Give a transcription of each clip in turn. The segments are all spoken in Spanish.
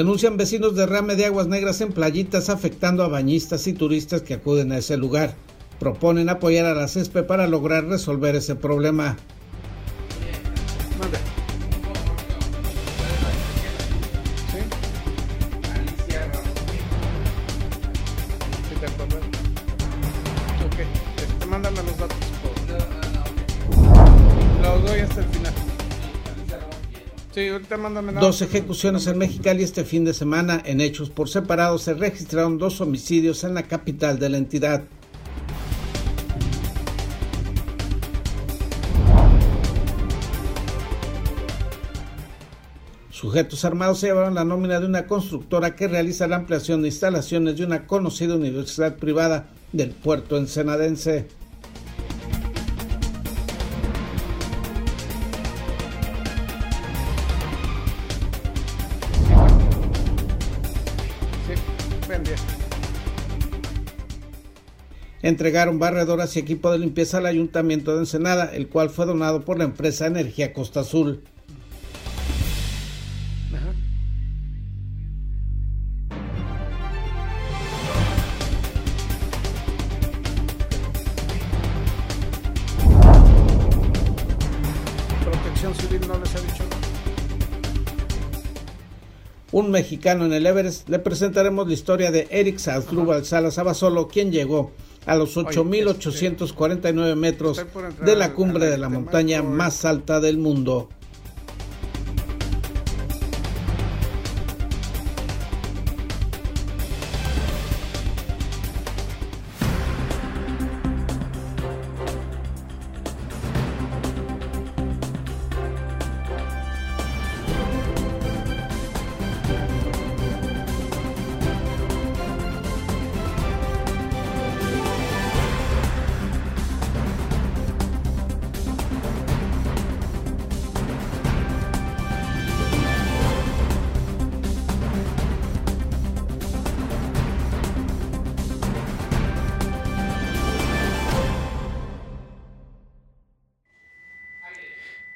Denuncian vecinos derrame de aguas negras en playitas afectando a bañistas y turistas que acuden a ese lugar. Proponen apoyar a la CESPE para lograr resolver ese problema. Dos ejecuciones en Mexicali este fin de semana. En hechos por separado se registraron dos homicidios en la capital de la entidad. Sujetos armados se llevaron la nómina de una constructora que realiza la ampliación de instalaciones de una conocida universidad privada del puerto ensenadense. Entregaron barredoras y equipo de limpieza al Ayuntamiento de Ensenada, el cual fue donado por la empresa Energía Costa Azul. Protección Civil no les ha dicho un mexicano en el Everest, le presentaremos la historia de Eric Sazdrubal Salas Abasolo, quien llegó a los 8.849 metros de la cumbre de la montaña más alta del mundo.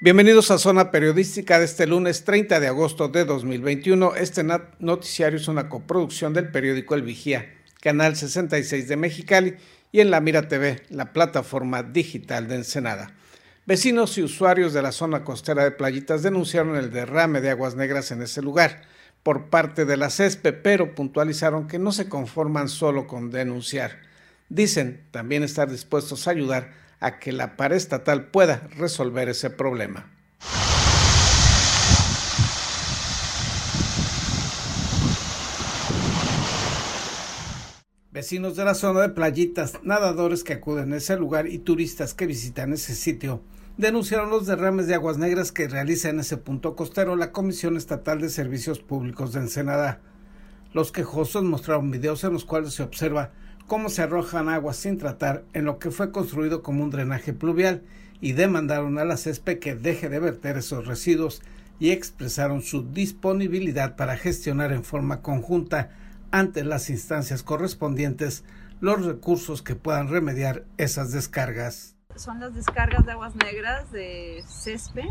Bienvenidos a Zona Periodística de este lunes 30 de agosto de 2021. Este noticiario es una coproducción del periódico El Vigía, Canal 66 de Mexicali y en La Mira TV, la plataforma digital de Ensenada. Vecinos y usuarios de la zona costera de Playitas denunciaron el derrame de aguas negras en ese lugar por parte de la CESPE, pero puntualizaron que no se conforman solo con denunciar. Dicen también estar dispuestos a ayudar a que la pared estatal pueda resolver ese problema. Vecinos de la zona de playitas, nadadores que acuden a ese lugar y turistas que visitan ese sitio denunciaron los derrames de aguas negras que realiza en ese punto costero la Comisión Estatal de Servicios Públicos de Ensenada. Los quejosos mostraron videos en los cuales se observa cómo se arrojan aguas sin tratar en lo que fue construido como un drenaje pluvial y demandaron a la CESPE que deje de verter esos residuos y expresaron su disponibilidad para gestionar en forma conjunta ante las instancias correspondientes los recursos que puedan remediar esas descargas. Son las descargas de aguas negras de CESPE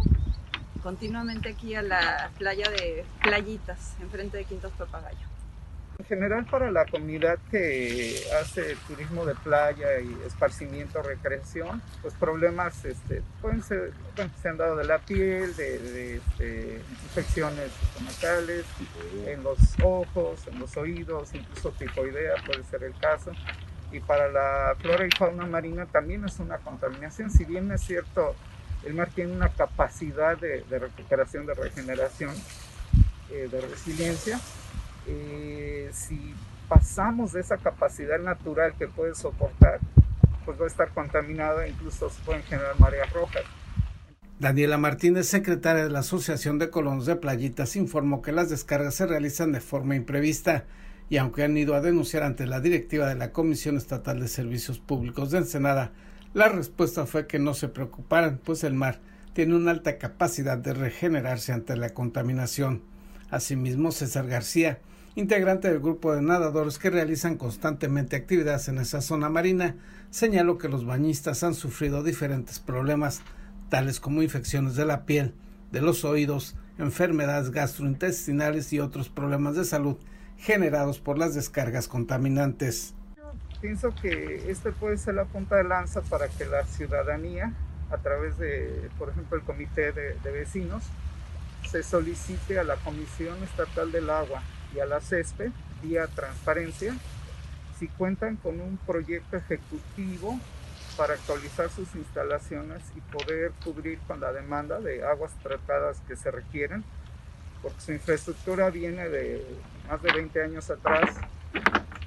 continuamente aquí a la playa de Playitas, enfrente de Quintos Papagayo. En general para la comunidad que hace turismo de playa y esparcimiento, recreación, pues problemas este, pueden ser, se han dado de la piel, de, este, infecciones estomacales, en los ojos, en los oídos, incluso tifoidea puede ser el caso. Y para la flora y fauna marina también es una contaminación, si bien es cierto, el mar tiene una capacidad de, recuperación, de regeneración, eh, de resiliencia, eh, si pasamos de esa capacidad natural que puede soportar, pues va a estar contaminada, incluso se pueden generar mareas rojas. Daniela Martínez, secretaria de la Asociación de Colonos de Playitas, informó que las descargas se realizan de forma imprevista y aunque han ido a denunciar ante la directiva de la Comisión Estatal de Servicios Públicos de Ensenada, la respuesta fue que no se preocuparan, pues el mar tiene una alta capacidad de regenerarse ante la contaminación. Asimismo, César García, integrante del grupo de nadadores que realizan constantemente actividades en esa zona marina, señaló que los bañistas han sufrido diferentes problemas, tales como infecciones de la piel, de los oídos enfermedades gastrointestinales y otros problemas de salud generados por las descargas contaminantes. Pienso que este puede ser la punta de lanza para que la ciudadanía, a través de, por ejemplo, el comité de, de vecinos, se solicite a la Comisión Estatal del Agua y a la CESPE, vía transparencia, si cuentan con un proyecto ejecutivo para actualizar sus instalaciones y poder cubrir con la demanda de aguas tratadas que se requieren, porque su infraestructura viene de más de 20 años atrás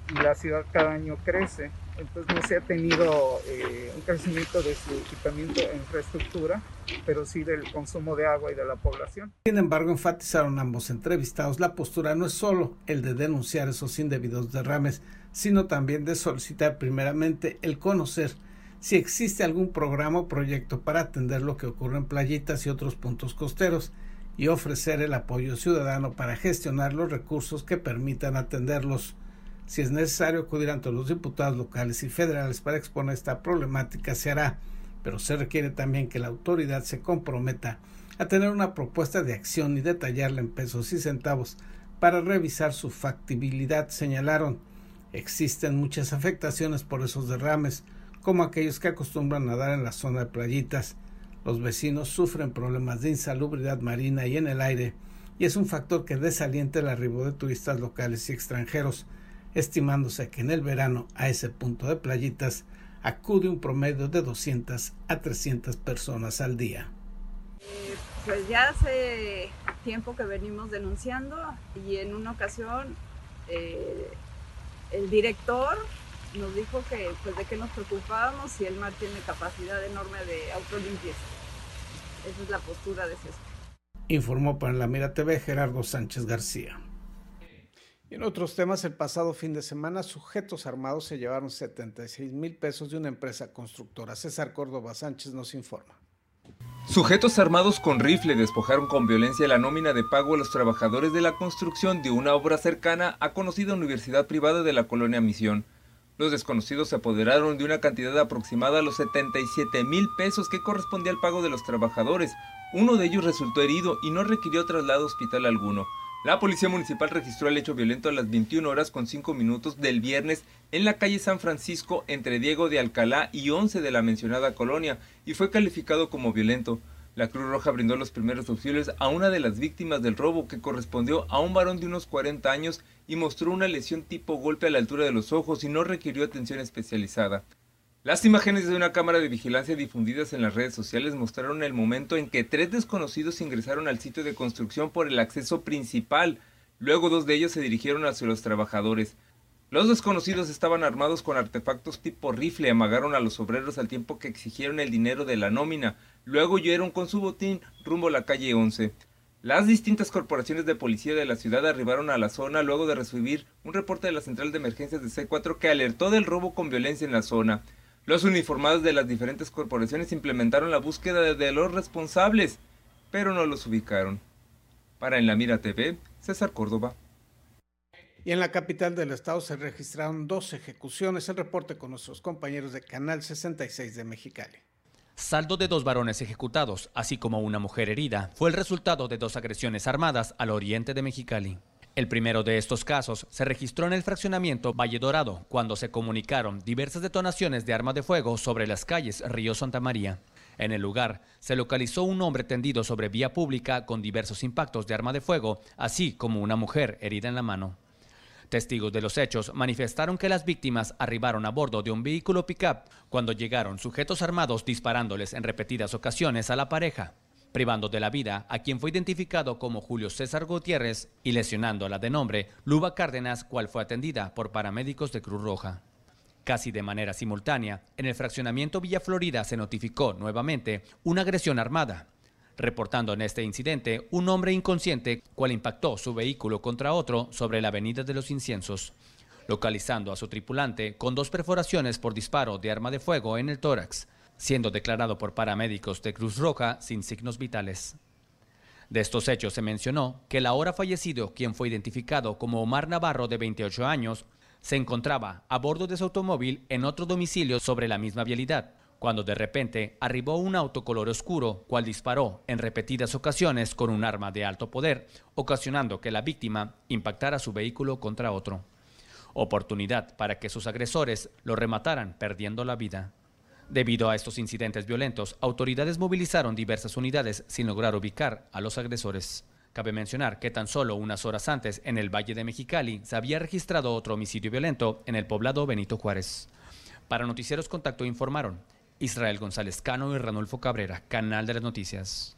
y la ciudad cada año crece, entonces no se ha tenido eh, un crecimiento de su equipamiento e infraestructura, pero sí del consumo de agua y de la población. Sin embargo, enfatizaron ambos entrevistados, la postura no es solo el de denunciar esos indebidos derrames, sino también de solicitar primeramente el conocer si existe algún programa o proyecto para atender lo que ocurre en playitas y otros puntos costeros y ofrecer el apoyo ciudadano para gestionar los recursos que permitan atenderlos. Si es necesario acudir ante los diputados locales y federales para exponer esta problemática, se hará, pero se requiere también que la autoridad se comprometa a tener una propuesta de acción y detallarla en pesos y centavos para revisar su factibilidad, señalaron. Existen muchas afectaciones por esos derrames, como aquellos que acostumbran nadar en la zona de playitas. Los vecinos sufren problemas de insalubridad marina y en el aire, y es un factor que desalienta el arribo de turistas locales y extranjeros, estimándose que en el verano a ese punto de playitas acude un promedio de 200 a 300 personas al día. Pues ya hace tiempo que venimos denunciando y en una ocasión eh, el director nos dijo que pues de qué nos preocupábamos si el mar tiene capacidad enorme de autolimpieza. Esa es la postura de CESPE. Informó para la Mira TV Gerardo Sánchez García. Y en otros temas, el pasado fin de semana, sujetos armados se llevaron 76 mil pesos de una empresa constructora. César Córdoba Sánchez nos informa. Sujetos armados con rifle despojaron con violencia la nómina de pago a los trabajadores de la construcción de una obra cercana a conocida universidad privada de la colonia Misión. Los desconocidos se apoderaron de una cantidad aproximada a los 77 mil pesos que correspondía al pago de los trabajadores. Uno de ellos resultó herido y no requirió traslado a hospital alguno. La policía municipal registró el hecho violento a las 21 horas con 5 minutos del viernes en la calle San Francisco entre Diego de Alcalá y 11 de la mencionada colonia y fue calificado como violento. La Cruz Roja brindó los primeros auxilios a una de las víctimas del robo que correspondió a un varón de unos 40 años y mostró una lesión tipo golpe a la altura de los ojos y no requirió atención especializada. Las imágenes de una cámara de vigilancia difundidas en las redes sociales mostraron el momento en que tres desconocidos ingresaron al sitio de construcción por el acceso principal. Luego dos de ellos se dirigieron hacia los trabajadores. Los desconocidos estaban armados con artefactos tipo rifle, amagaron a los obreros al tiempo que exigieron el dinero de la nómina. Luego huyeron con su botín rumbo a la calle 11. Las distintas corporaciones de policía de la ciudad arribaron a la zona luego de recibir un reporte de la central de emergencias de C4 que alertó del robo con violencia en la zona. Los uniformados de las diferentes corporaciones implementaron la búsqueda de los responsables, pero no los ubicaron. Para En la Mira TV, César Córdoba. Y en la capital del estado se registraron dos ejecuciones. El reporte con nuestros compañeros de Canal 66 de Mexicali. Saldo de dos varones ejecutados, así como una mujer herida, fue el resultado de dos agresiones armadas al oriente de Mexicali. El primero de estos casos se registró en el fraccionamiento Valle Dorado, cuando se comunicaron diversas detonaciones de arma de fuego sobre las calles Río Santa María. En el lugar se localizó un hombre tendido sobre vía pública con diversos impactos de arma de fuego, así como una mujer herida en la mano. Testigos de los hechos manifestaron que las víctimas arribaron a bordo de un vehículo pickup cuando llegaron sujetos armados disparándoles en repetidas ocasiones a la pareja, privando de la vida a quien fue identificado como Julio César Gutiérrez y lesionando a la de nombre Luba Cárdenas, cual fue atendida por paramédicos de Cruz Roja. Casi de manera simultánea, en el fraccionamiento Villa Florida se notificó nuevamente una agresión armada, reportando en este incidente un hombre inconsciente cual impactó su vehículo contra otro sobre la avenida de los inciensos, localizando a su tripulante con dos perforaciones por disparo de arma de fuego en el tórax, siendo declarado por paramédicos de Cruz Roja sin signos vitales. De estos hechos se mencionó que el ahora fallecido, quien fue identificado como Omar Navarro de 28 años, se encontraba a bordo de su automóvil en otro domicilio sobre la misma vialidad, cuando de repente arribó un auto color oscuro, cual disparó en repetidas ocasiones con un arma de alto poder, ocasionando que la víctima impactara su vehículo contra otro. Oportunidad para que sus agresores lo remataran perdiendo la vida. Debido a estos incidentes violentos, autoridades movilizaron diversas unidades sin lograr ubicar a los agresores. Cabe mencionar que tan solo unas horas antes, en el Valle de Mexicali, se había registrado otro homicidio violento en el poblado Benito Juárez. Para Noticieros Contacto informaron Israel González Cano y Ranulfo Cabrera, Canal de las Noticias.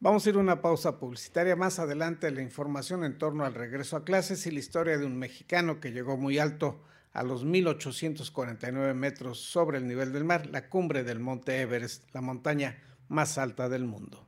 Vamos a ir a una pausa publicitaria. Más adelante la información en torno al regreso a clases y la historia de un mexicano que llegó muy alto a los 1849 metros sobre el nivel del mar, la cumbre del Monte Everest, la montaña más alta del mundo.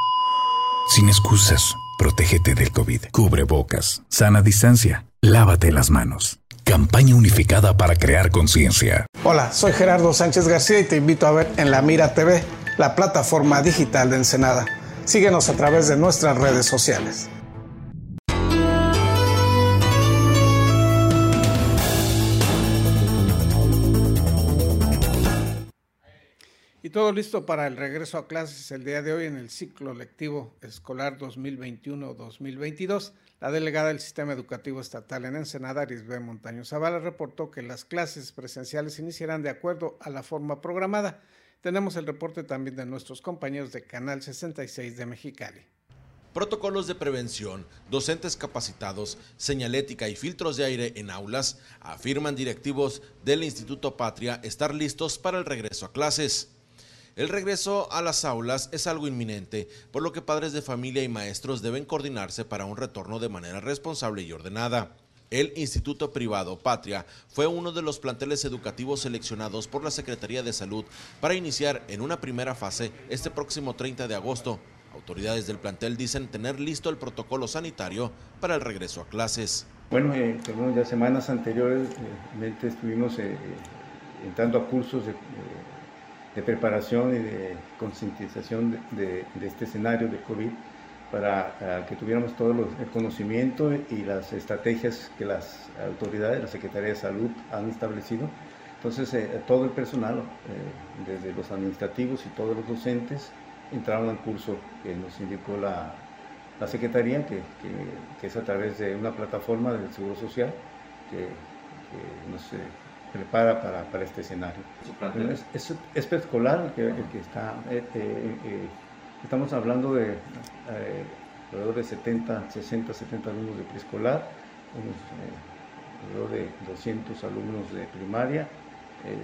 Sin excusas, protégete del COVID. Cubre bocas, sana distancia, lávate las manos. Campaña unificada para crear conciencia. Hola, soy Gerardo Sánchez García y te invito a ver en La Mira TV, la plataforma digital de Ensenada. Síguenos a través de nuestras redes sociales. Listo para el regreso a clases el día de hoy en el ciclo lectivo escolar 2021-2022. La delegada del Sistema Educativo Estatal en Ensenada, Arisbe Montaño Zavala, reportó que las clases presenciales iniciarán de acuerdo a la forma programada. Tenemos el reporte también de nuestros compañeros de Canal 66 de Mexicali. Protocolos de prevención, docentes capacitados, señalética y filtros de aire en aulas afirman directivos del Instituto Patria estar listos para el regreso a clases. El regreso a las aulas es algo inminente, por lo que padres de familia y maestros deben coordinarse para un retorno de manera responsable y ordenada. El Instituto Privado Patria fue uno de los planteles educativos seleccionados por la Secretaría de Salud para iniciar en una primera fase este próximo 30 de agosto. Autoridades del plantel dicen tener listo el protocolo sanitario para el regreso a clases. Bueno, eh, ya semanas anteriores eh, estuvimos eh, entrando a cursos de de preparación y de concientización de, este escenario de COVID para eh, que tuviéramos todo el conocimiento y las estrategias que las autoridades, la Secretaría de Salud han establecido. Entonces, eh, todo el personal, eh, desde los administrativos y todos los docentes, entraron al curso que nos indicó la, la Secretaría, que, que, es a través de una plataforma del Seguro Social, que, que nos prepara para, para este escenario. Es, es, es preescolar que, que está, eh, eh, eh, estamos hablando de alrededor de 70, 60, 70 alumnos de preescolar, alrededor de 200 alumnos de primaria,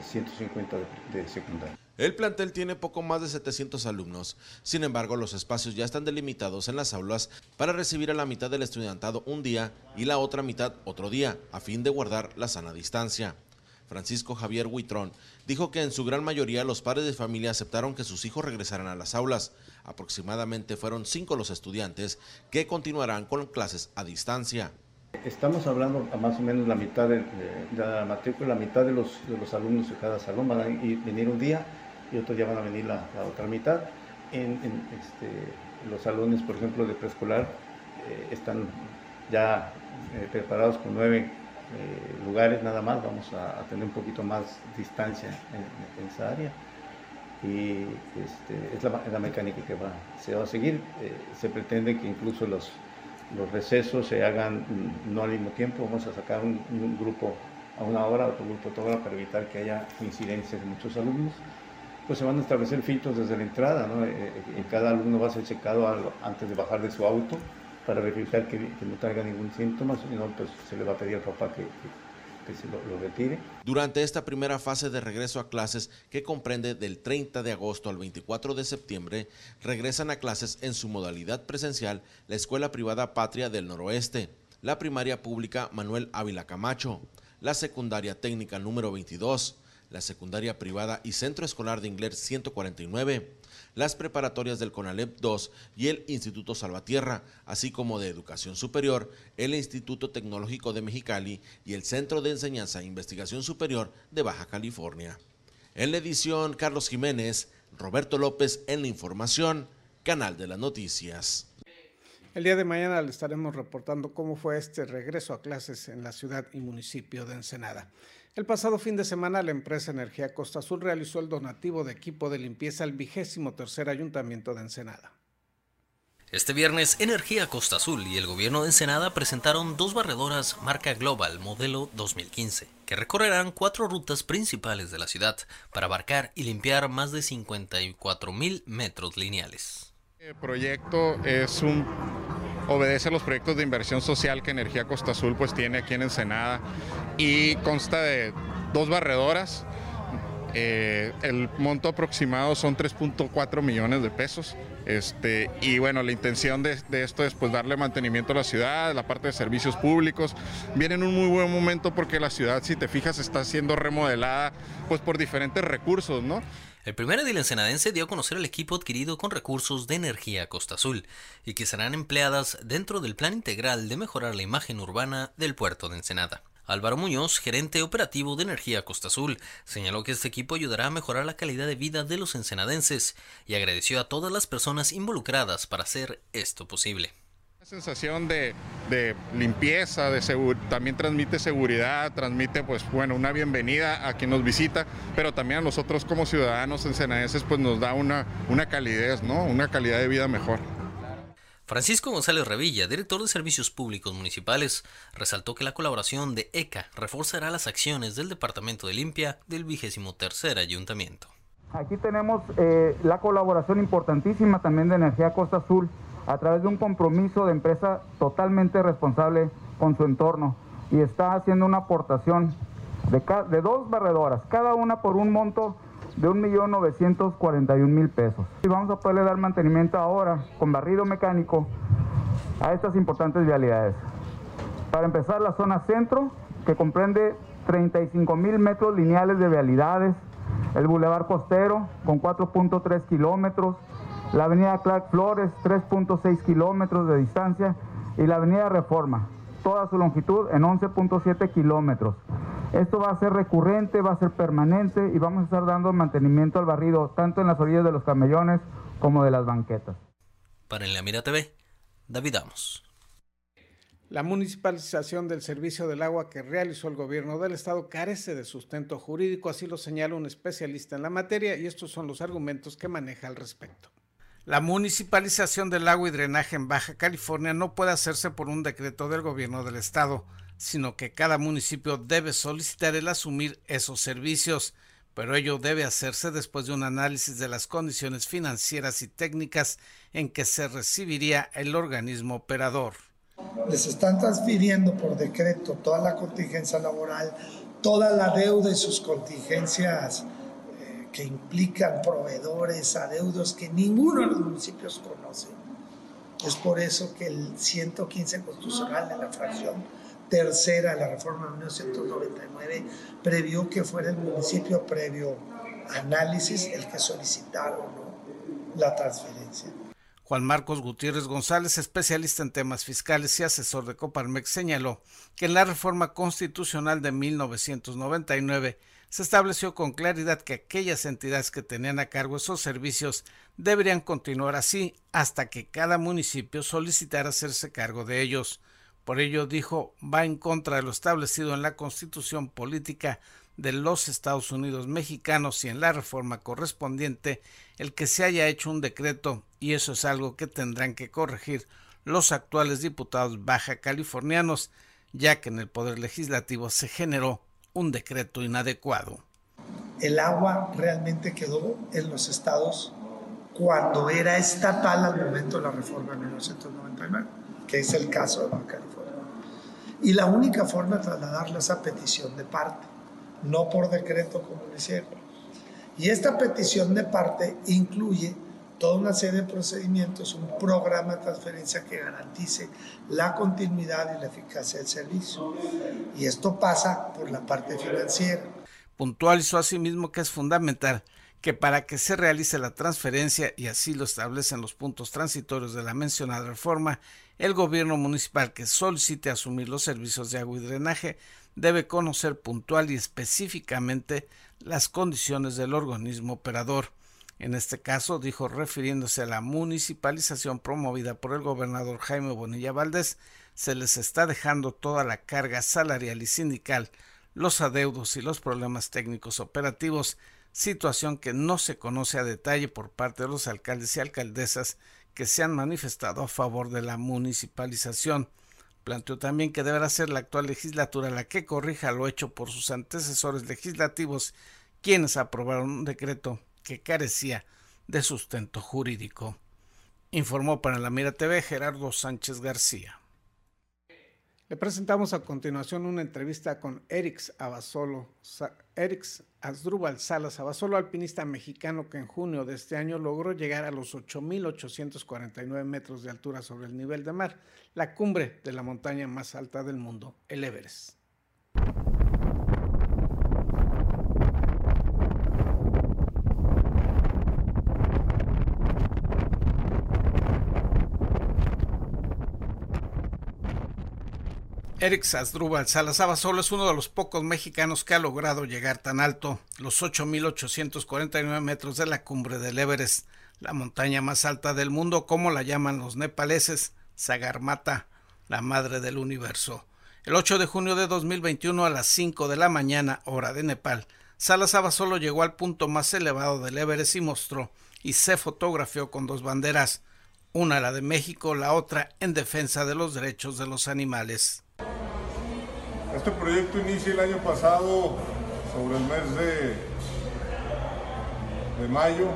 150 de, de secundaria. El plantel tiene poco más de 700 alumnos, sin embargo los espacios ya están delimitados en las aulas para recibir a la mitad del estudiantado un día y la otra mitad otro día, a fin de guardar la sana distancia. Francisco Javier Huitrón, dijo que en su gran mayoría los padres de familia aceptaron que sus hijos regresaran a las aulas. Aproximadamente fueron cinco los estudiantes que continuarán con clases a distancia. Estamos hablando a más o menos la mitad de, la matrícula, la mitad de los, alumnos de cada salón van a venir un día y otros ya van a venir la, otra mitad. En, este, los salones, por ejemplo, de preescolar eh, están ya eh, preparados con nueve eh, lugares nada más, vamos a, tener un poquito más distancia en, esa área. Y este, es la, mecánica que va, se va a seguir. Eh, se pretende que incluso los, los recesos se hagan mm, no al mismo tiempo, vamos a sacar un, grupo a una hora, otro grupo a otra hora para evitar que haya incidencias de muchos alumnos. Pues se van a establecer filtros desde la entrada, ¿no? Eh, cada alumno va a ser checado antes de bajar de su auto para verificar que, no traiga ningún síntoma, si pues se le va a pedir al papá que, se lo, retire. Durante esta primera fase de regreso a clases, que comprende del 30 de agosto al 24 de septiembre, regresan a clases en su modalidad presencial la Escuela Privada Patria del Noroeste, la primaria pública Manuel Ávila Camacho, la secundaria técnica número 22, la secundaria privada y centro escolar de inglés 149, las preparatorias del CONALEP 2 y el Instituto Salvatierra, así como de Educación Superior, el Instituto Tecnológico de Mexicali y el Centro de Enseñanza e Investigación Superior de Baja California. En la edición, Carlos Jiménez, Roberto López en la información, Canal de las Noticias. El día de mañana le estaremos reportando cómo fue este regreso a clases en la ciudad y municipio de Ensenada. El pasado fin de semana, la empresa Energía Costa Azul realizó el donativo de equipo de limpieza al vigésimo tercer ayuntamiento de Ensenada. Este viernes, Energía Costa Azul y el gobierno de Ensenada presentaron dos barredoras marca Global modelo 2015, que recorrerán cuatro rutas principales de la ciudad para abarcar y limpiar más de 54 mil metros lineales. El proyecto es un obedece a los proyectos de inversión social que Energía Costa Azul pues tiene aquí en Ensenada y consta de dos barredoras. Eh, el monto aproximado son 3.4 millones de pesos. Este, y bueno, la intención de, esto es pues darle mantenimiento a la ciudad, la parte de servicios públicos. Viene en un muy buen momento porque la ciudad, si te fijas, está siendo remodelada pues por diferentes recursos, ¿no? El primer edil ensenadense dio a conocer el equipo adquirido con recursos de energía Costa Azul y que serán empleadas dentro del plan integral de mejorar la imagen urbana del puerto de Ensenada. Álvaro Muñoz, gerente operativo de Energía Costa Azul, señaló que este equipo ayudará a mejorar la calidad de vida de los ensenadenses y agradeció a todas las personas involucradas para hacer esto posible sensación de, limpieza, de también transmite seguridad, transmite pues bueno una bienvenida a quien nos visita, pero también a nosotros como ciudadanos ensenadenses pues nos da una, una calidez, ¿no? Una calidad de vida mejor. Francisco González Revilla, director de Servicios Públicos Municipales, resaltó que la colaboración de ECA reforzará las acciones del Departamento de Limpia del vigésimo tercer ayuntamiento. Aquí tenemos eh, la colaboración importantísima también de Energía Costa Azul a través de un compromiso de empresa totalmente responsable con su entorno y está haciendo una aportación de, dos barredoras, cada una por un monto de 1.941.000 pesos. Y vamos a poderle dar mantenimiento ahora con barrido mecánico a estas importantes vialidades. Para empezar, la zona centro, que comprende 35.000 metros lineales de vialidades, el bulevar costero con 4.3 kilómetros, la avenida Clark Flores, 3.6 kilómetros de distancia, y la avenida Reforma, toda su longitud en 11.7 kilómetros. Esto va a ser recurrente, va a ser permanente y vamos a estar dando mantenimiento al barrido tanto en las orillas de los camellones como de las banquetas. Para en la Mira TV, David Amos. La municipalización del servicio del agua que realizó el gobierno del estado carece de sustento jurídico, así lo señala un especialista en la materia y estos son los argumentos que maneja al respecto. La municipalización del agua y drenaje en Baja California no puede hacerse por un decreto del gobierno del estado, sino que cada municipio debe solicitar el asumir esos servicios, pero ello debe hacerse después de un análisis de las condiciones financieras y técnicas en que se recibiría el organismo operador. Les están transfiriendo por decreto toda la contingencia laboral, toda la deuda y sus contingencias que implican proveedores, adeudos que ninguno de los municipios conoce. Es por eso que el 115 constitucional de la fracción tercera de la reforma de 1999 previó que fuera el municipio previo análisis el que solicitara la transferencia. Juan Marcos Gutiérrez González, especialista en temas fiscales y asesor de Coparmex, señaló que en la reforma constitucional de 1999 se estableció con claridad que aquellas entidades que tenían a cargo esos servicios deberían continuar así hasta que cada municipio solicitara hacerse cargo de ellos. Por ello, dijo, va en contra de lo establecido en la Constitución Política de los Estados Unidos mexicanos y en la reforma correspondiente el que se haya hecho un decreto y eso es algo que tendrán que corregir los actuales diputados baja californianos, ya que en el Poder Legislativo se generó un decreto inadecuado. El agua realmente quedó en los estados cuando era estatal al momento de la reforma de 1999, que es el caso de Baja California. Y la única forma de trasladarla es a petición de parte, no por decreto como lo hicieron. Y esta petición de parte incluye toda una serie de procedimientos, un programa de transferencia que garantice la continuidad y la eficacia del servicio. Y esto pasa por la parte financiera. Puntualizó asimismo que es fundamental que para que se realice la transferencia, y así lo establecen los puntos transitorios de la mencionada reforma, el gobierno municipal que solicite asumir los servicios de agua y drenaje debe conocer puntual y específicamente las condiciones del organismo operador. En este caso, dijo refiriéndose a la municipalización promovida por el gobernador Jaime Bonilla Valdés, se les está dejando toda la carga salarial y sindical, los adeudos y los problemas técnicos operativos, situación que no se conoce a detalle por parte de los alcaldes y alcaldesas que se han manifestado a favor de la municipalización. Planteó también que deberá ser la actual legislatura la que corrija lo hecho por sus antecesores legislativos, quienes aprobaron un decreto que carecía de sustento jurídico. Informó para la Mira TV Gerardo Sánchez García. Le presentamos a continuación una entrevista con Erix Abasolo, Erix Asdrúbal Salas Abasolo, alpinista mexicano que en junio de este año logró llegar a los 8.849 metros de altura sobre el nivel de mar, la cumbre de la montaña más alta del mundo, el Everest. Eric Asdrúbal Salas Abasolo es uno de los pocos mexicanos que ha logrado llegar tan alto, los 8.849 metros de la cumbre del Everest, la montaña más alta del mundo, como la llaman los nepaleses, Sagarmata, la madre del universo. El 8 de junio de 2021 a las 5 de la mañana, hora de Nepal, Salas Abasolo llegó al punto más elevado del Everest y mostró y se fotografió con dos banderas, una la de México, la otra en defensa de los derechos de los animales. Este proyecto inicia el año pasado sobre el mes de, de mayo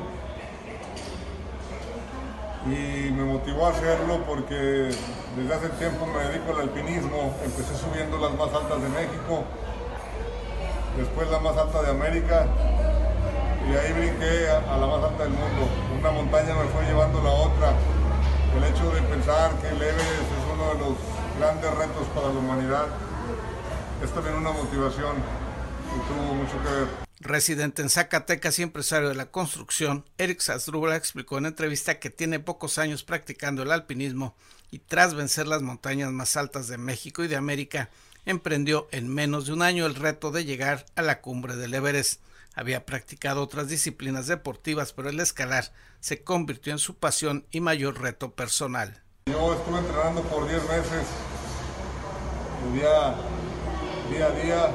y me motivó a hacerlo porque desde hace tiempo me dedico al alpinismo, empecé subiendo las más altas de México, después la más alta de América y ahí brinqué a, la más alta del mundo. Una montaña me fue llevando la otra. El hecho de pensar que el Everest es uno de los grandes retos para la humanidad es también una motivación y tuvo mucho que ver. Residente en Zacatecas y empresario de la construcción, Eric Sasdrubla explicó en entrevista que tiene pocos años practicando el alpinismo y tras vencer las montañas más altas de México y de América, emprendió en menos de un año el reto de llegar a la cumbre del Everest. Había practicado otras disciplinas deportivas, pero el escalar se convirtió en su pasión y mayor reto personal. Yo estuve entrenando por 10 meses, día día a día,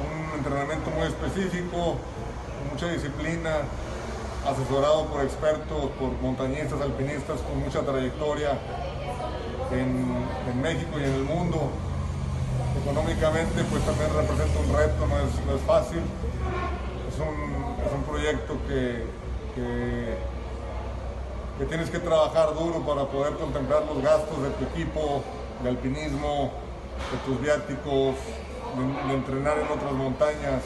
un entrenamiento muy específico, mucha disciplina, asesorado por expertos, por montañistas, alpinistas con mucha trayectoria en, México y en el mundo. Económicamente pues también representa un reto, no es, fácil. Es un, proyecto que, que, que tienes que trabajar duro para poder contemplar los gastos de tu equipo de alpinismo, de tus viáticos, de, entrenar en otras montañas,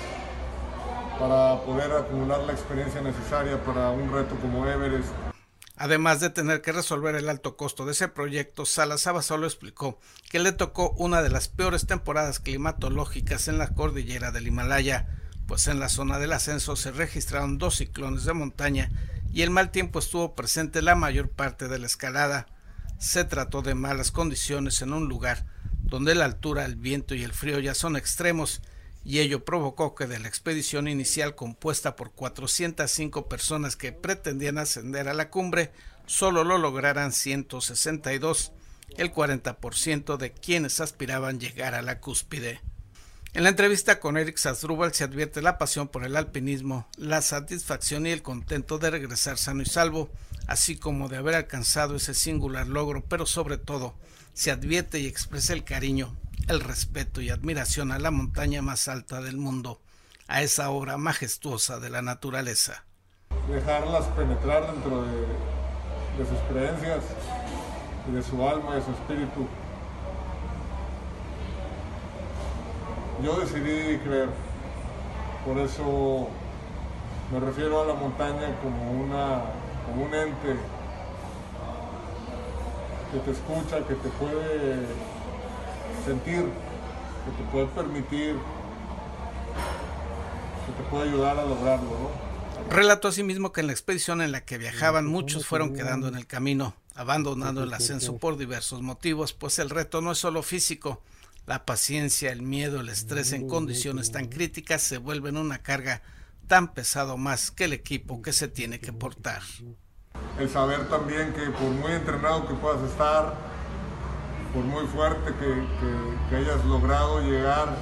para poder acumular la experiencia necesaria para un reto como Everest. Además de tener que resolver el alto costo de ese proyecto, Salas solo explicó que le tocó una de las peores temporadas climatológicas en la cordillera del Himalaya, pues en la zona del ascenso se registraron dos ciclones de montaña y el mal tiempo estuvo presente la mayor parte de la escalada. Se trató de malas condiciones en un lugar donde la altura, el viento y el frío ya son extremos, y ello provocó que de la expedición inicial compuesta por 405 personas que pretendían ascender a la cumbre, solo lo lograran 162, el 40% de quienes aspiraban llegar a la cúspide. En la entrevista con Eric Sasdrubal se advierte la pasión por el alpinismo, la satisfacción y el contento de regresar sano y salvo, así como de haber alcanzado ese singular logro, pero sobre todo se advierte y expresa el cariño, el respeto y admiración a la montaña más alta del mundo, a esa obra majestuosa de la naturaleza. Dejarlas penetrar dentro de, sus creencias, de su alma, de su espíritu. Yo decidí creer, por eso me refiero a la montaña como, una, como un ente que te escucha, que te puede sentir, que te puede permitir, que te puede ayudar a lograrlo. ¿no? Relató asimismo que en la expedición en la que viajaban muchos fueron quedando en el camino, abandonando el ascenso por diversos motivos, pues el reto no es solo físico, la paciencia, el miedo, el estrés en condiciones tan críticas se vuelven una carga tan pesado más que el equipo que se tiene que portar el saber también que por muy entrenado que puedas estar, por muy fuerte que, hayas logrado llegar,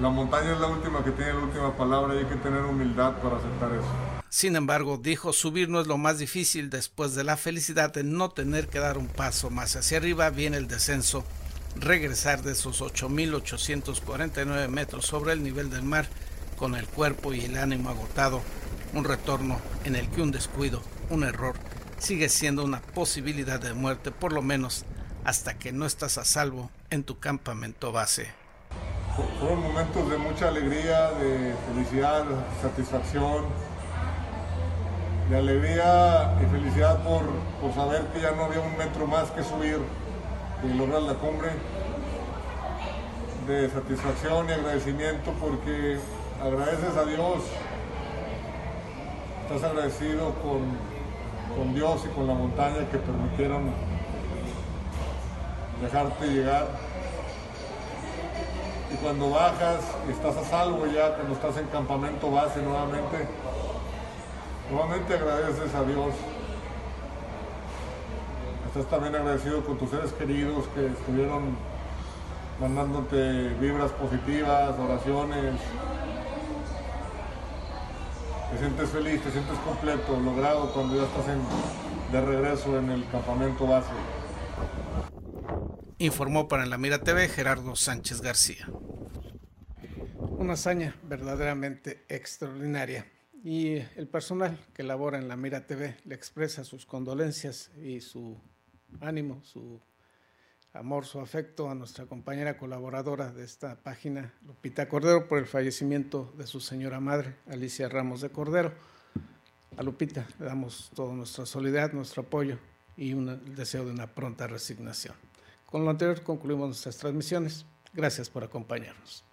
la montaña es la última que tiene la última palabra y hay que tener humildad para aceptar eso. Sin embargo, dijo, subir no es lo más difícil después de la felicidad de no tener que dar un paso más hacia arriba, viene el descenso, regresar de esos 8.849 metros sobre el nivel del mar con el cuerpo y el ánimo agotado un retorno en el que un descuido, un error, sigue siendo una posibilidad de muerte, por lo menos hasta que no estás a salvo en tu campamento base. Fueron momentos de mucha alegría, de felicidad, satisfacción, de alegría y felicidad por, por saber que ya no había un metro más que subir y lograr la cumbre, de satisfacción y agradecimiento porque agradeces a Dios estás agradecido con, Dios y con la montaña que permitieron dejarte llegar. Y cuando bajas y estás a salvo ya, cuando estás en campamento base nuevamente, nuevamente agradeces a Dios. Estás también agradecido con tus seres queridos que estuvieron mandándote vibras positivas, oraciones, te sientes feliz, te sientes completo, logrado cuando ya estás de regreso en el campamento base. Informó para La Mira TV Gerardo Sánchez García. Una hazaña verdaderamente extraordinaria y el personal que labora en La Mira TV le expresa sus condolencias y su ánimo, su amor, su afecto a nuestra compañera colaboradora de esta página, Lupita Cordero, por el fallecimiento de su señora madre, Alicia Ramos de Cordero. A Lupita le damos toda nuestra solidaridad, nuestro apoyo y el deseo de una pronta resignación. Con lo anterior concluimos nuestras transmisiones. Gracias por acompañarnos.